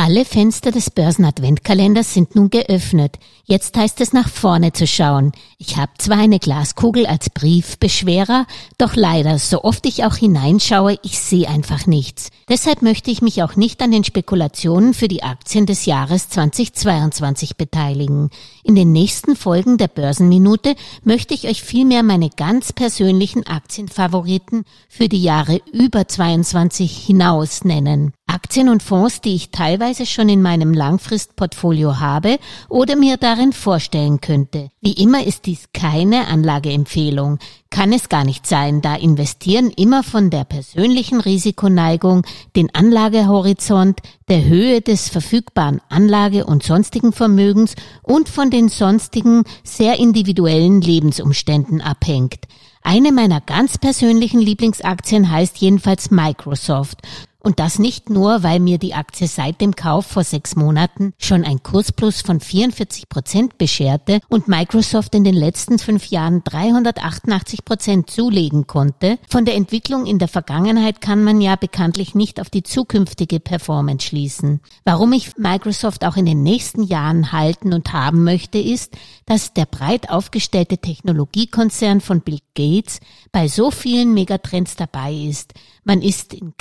Alle Fenster des Börsen-Adventkalenders sind nun geöffnet. Jetzt heißt es nach vorne zu schauen. Ich habe zwar eine Glaskugel als Briefbeschwerer, doch leider, so oft ich auch hineinschaue, ich sehe einfach nichts. Deshalb möchte ich mich auch nicht an den Spekulationen für die Aktien des Jahres 2022 beteiligen. In den nächsten Folgen der Börsenminute möchte ich euch vielmehr meine ganz persönlichen Aktienfavoriten für die Jahre über 22 hinaus nennen. Aktien und Fonds, die ich teilweise schon in meinem Langfristportfolio habe oder mir darin vorstellen könnte. Wie immer ist dies keine Anlageempfehlung. Kann es gar nicht sein, da Investieren immer von der persönlichen Risikoneigung, den Anlagehorizont, der Höhe des verfügbaren Anlage- und sonstigen Vermögens und von den sonstigen sehr individuellen Lebensumständen abhängt. Eine meiner ganz persönlichen Lieblingsaktien heißt jedenfalls Microsoft und das nicht nur, weil mir die Aktie seit dem Kauf vor sechs Monaten schon ein Kursplus von 44 Prozent bescherte und Microsoft in den letzten fünf Jahren 388 Prozent zulegen konnte. Von der Entwicklung in der Vergangenheit kann man ja bekanntlich nicht auf die zukünftige Performance schließen. Warum ich Microsoft auch in den nächsten Jahren halten und haben möchte, ist, dass der breit aufgestellte Technologiekonzern von Bill Gates bei so vielen Megatrends dabei ist. Man ist im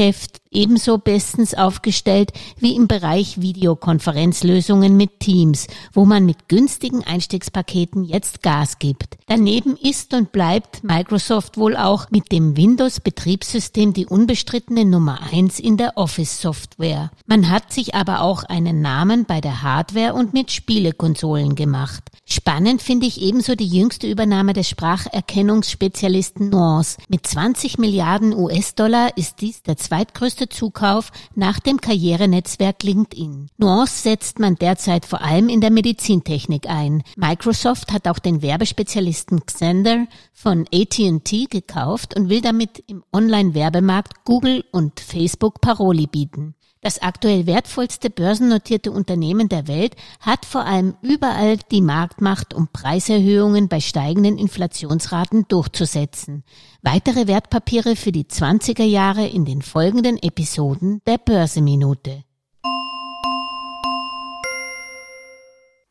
käft ebenso bestens aufgestellt wie im Bereich Videokonferenzlösungen mit Teams, wo man mit günstigen Einstiegspaketen jetzt Gas gibt. Daneben ist und bleibt Microsoft wohl auch mit dem Windows-Betriebssystem die unbestrittene Nummer eins in der Office-Software. Man hat sich aber auch einen Namen bei der Hardware und mit Spielekonsolen gemacht. Spannend finde ich ebenso die jüngste Übernahme des Spracherkennungsspezialisten Nuance. Mit 20 Milliarden US-Dollar ist dies der zweitgrößte größte Zukauf nach dem Karrierenetzwerk LinkedIn. Nuance setzt man derzeit vor allem in der Medizintechnik ein. Microsoft hat auch den Werbespezialisten Xander von AT&T gekauft und will damit im Online-Werbemarkt Google und Facebook Paroli bieten. Das aktuell wertvollste börsennotierte Unternehmen der Welt hat vor allem überall die Marktmacht, um Preiserhöhungen bei steigenden Inflationsraten durchzusetzen. Weitere Wertpapiere für die 20er Jahre in den folgenden Episoden der Börseminute.